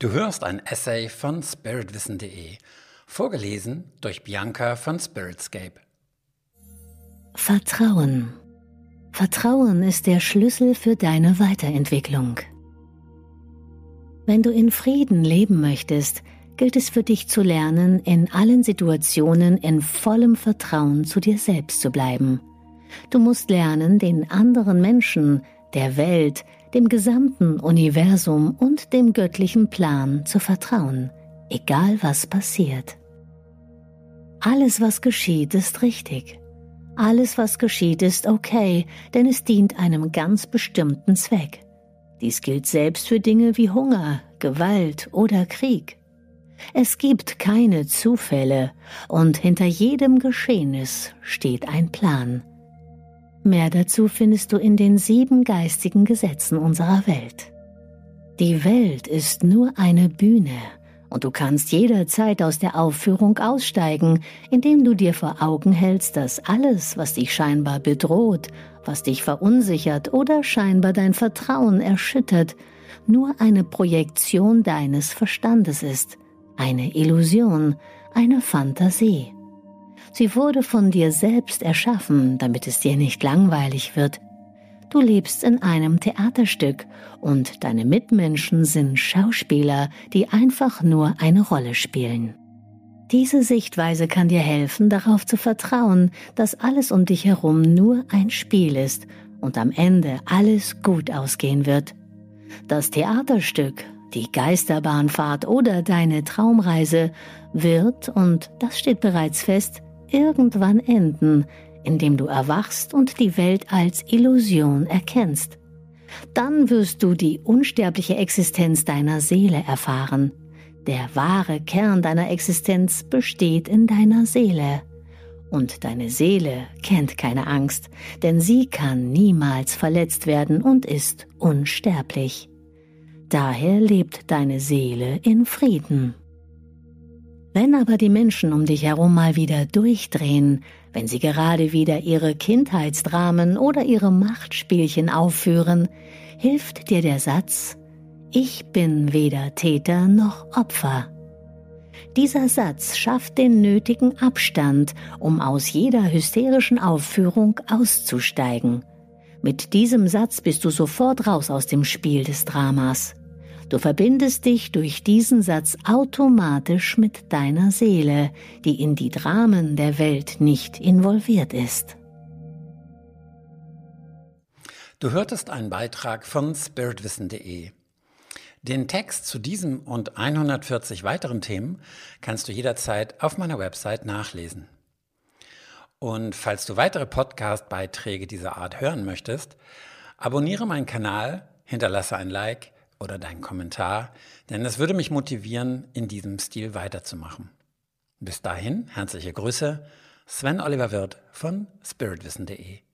Du hörst ein Essay von spiritwissen.de, vorgelesen durch Bianca von Spiritscape. Vertrauen. Vertrauen ist der Schlüssel für deine Weiterentwicklung. Wenn du in Frieden leben möchtest, gilt es für dich zu lernen, in allen Situationen in vollem Vertrauen zu dir selbst zu bleiben. Du musst lernen, den anderen Menschen, der Welt, dem gesamten Universum und dem göttlichen Plan zu vertrauen, egal was passiert. Alles, was geschieht, ist richtig. Alles, was geschieht, ist okay, denn es dient einem ganz bestimmten Zweck. Dies gilt selbst für Dinge wie Hunger, Gewalt oder Krieg. Es gibt keine Zufälle und hinter jedem Geschehnis steht ein Plan. Mehr dazu findest du in den sieben geistigen Gesetzen unserer Welt. Die Welt ist nur eine Bühne und du kannst jederzeit aus der Aufführung aussteigen, indem du dir vor Augen hältst, dass alles, was dich scheinbar bedroht, was dich verunsichert oder scheinbar dein Vertrauen erschüttert, nur eine Projektion deines Verstandes ist, eine Illusion, eine Fantasie. Sie wurde von dir selbst erschaffen, damit es dir nicht langweilig wird. Du lebst in einem Theaterstück und deine Mitmenschen sind Schauspieler, die einfach nur eine Rolle spielen. Diese Sichtweise kann dir helfen, darauf zu vertrauen, dass alles um dich herum nur ein Spiel ist und am Ende alles gut ausgehen wird. Das Theaterstück, die Geisterbahnfahrt oder deine Traumreise wird, und das steht bereits fest, irgendwann enden, indem du erwachst und die Welt als Illusion erkennst. Dann wirst du die unsterbliche Existenz deiner Seele erfahren. Der wahre Kern deiner Existenz besteht in deiner Seele. Und deine Seele kennt keine Angst, denn sie kann niemals verletzt werden und ist unsterblich. Daher lebt deine Seele in Frieden. Wenn aber die Menschen um dich herum mal wieder durchdrehen, wenn sie gerade wieder ihre Kindheitsdramen oder ihre Machtspielchen aufführen, hilft dir der Satz, ich bin weder Täter noch Opfer. Dieser Satz schafft den nötigen Abstand, um aus jeder hysterischen Aufführung auszusteigen. Mit diesem Satz bist du sofort raus aus dem Spiel des Dramas. Du verbindest dich durch diesen Satz automatisch mit deiner Seele, die in die Dramen der Welt nicht involviert ist. Du hörtest einen Beitrag von spiritwissen.de. Den Text zu diesem und 140 weiteren Themen kannst du jederzeit auf meiner Website nachlesen. Und falls du weitere Podcast-Beiträge dieser Art hören möchtest, abonniere meinen Kanal, hinterlasse ein Like oder deinen Kommentar, denn es würde mich motivieren, in diesem Stil weiterzumachen. Bis dahin, herzliche Grüße, Sven Oliver Wirth von spiritwissen.de.